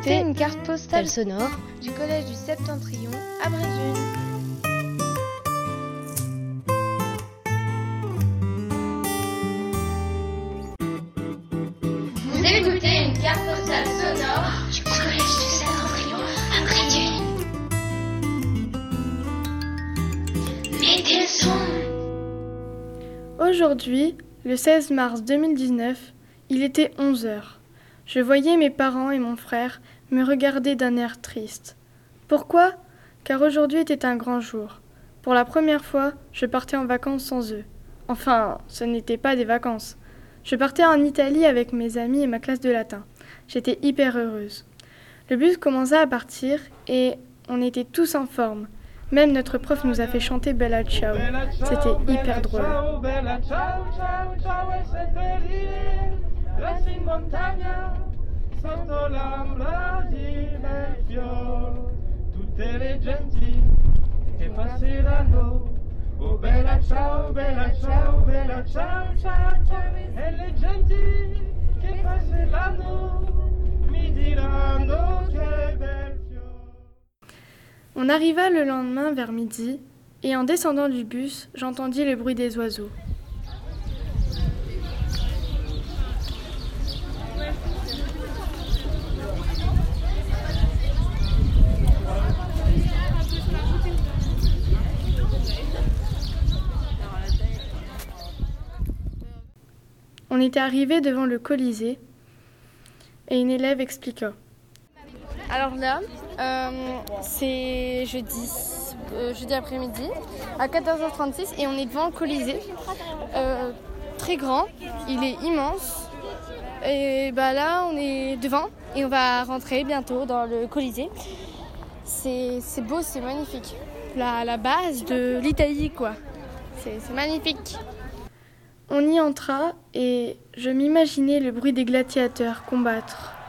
écoutez une carte postale sonore du collège du Septentrion à Brézune. Vous écoutez une carte postale sonore du collège du Septentrion à Brézune. Mettez le son. Aujourd'hui, le 16 mars 2019, il était 11 heures. Je voyais mes parents et mon frère me regarder d'un air triste. Pourquoi? Car aujourd'hui était un grand jour. Pour la première fois, je partais en vacances sans eux. Enfin, ce n'était pas des vacances. Je partais en Italie avec mes amis et ma classe de latin. J'étais hyper heureuse. Le bus commença à partir et on était tous en forme. Même notre prof nous a fait chanter Bella Ciao. C'était hyper drôle. Resti in montagna sotto l'ombra di bel fior tutte le genti che passeranno oh bella ciao bella ciao bella ciao ciao ciao. E le genti che passeranno mi diranno che bel fior. On arriva le lendemain vers midi et en descendant du bus, j'entendis le bruit des oiseaux. On était arrivé devant le Colisée et une élève expliqua. Alors là, euh, c'est jeudi, euh, jeudi après-midi à 14h36 et on est devant le Colisée. Euh, très grand, il est immense. Et bah là, on est devant et on va rentrer bientôt dans le Colisée. C'est beau, c'est magnifique. La, la base de l'Italie, quoi. C'est magnifique. On y entra et je m'imaginais le bruit des gladiateurs combattre.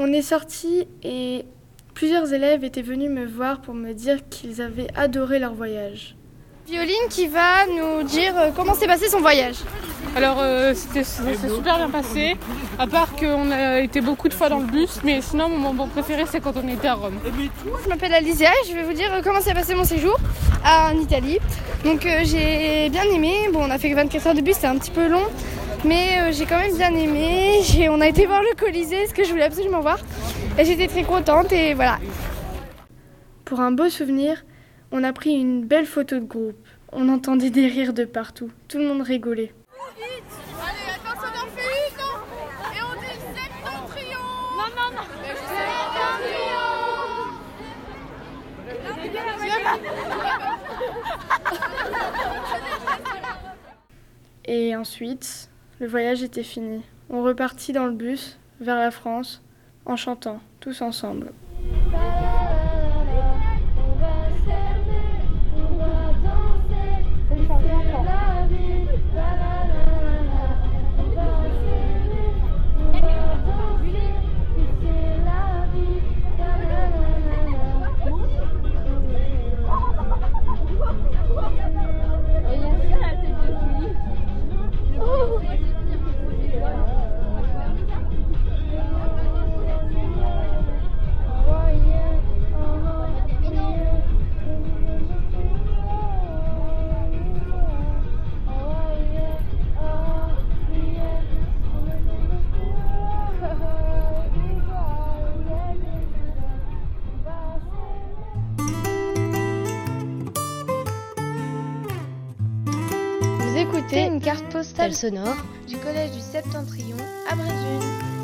On est sorti et plusieurs élèves étaient venus me voir pour me dire qu'ils avaient adoré leur voyage. Violine qui va nous dire euh, comment s'est passé son voyage. Alors euh, c'était super bien passé, à part qu'on a été beaucoup de fois dans le bus, mais sinon mon moment préféré c'est quand on était à Rome. Je m'appelle Alicia et je vais vous dire euh, comment s'est passé mon séjour en Italie. Donc euh, j'ai bien aimé. Bon, on a fait que 24 heures de bus, c'était un petit peu long, mais euh, j'ai quand même bien aimé. On a été voir le Colisée, ce que je voulais absolument voir. Et j'étais très contente et voilà. Pour un beau souvenir, on a pris une belle photo de groupe. On entendait des rires de partout. Tout le monde rigolait. Allez, attention dans le fait non Et on dit septentrion Non, non, non Et ensuite, le voyage était fini. On repartit dans le bus vers la France en chantant tous ensemble. Écoutez une carte postale sonore du collège du Septentrion à Brézune.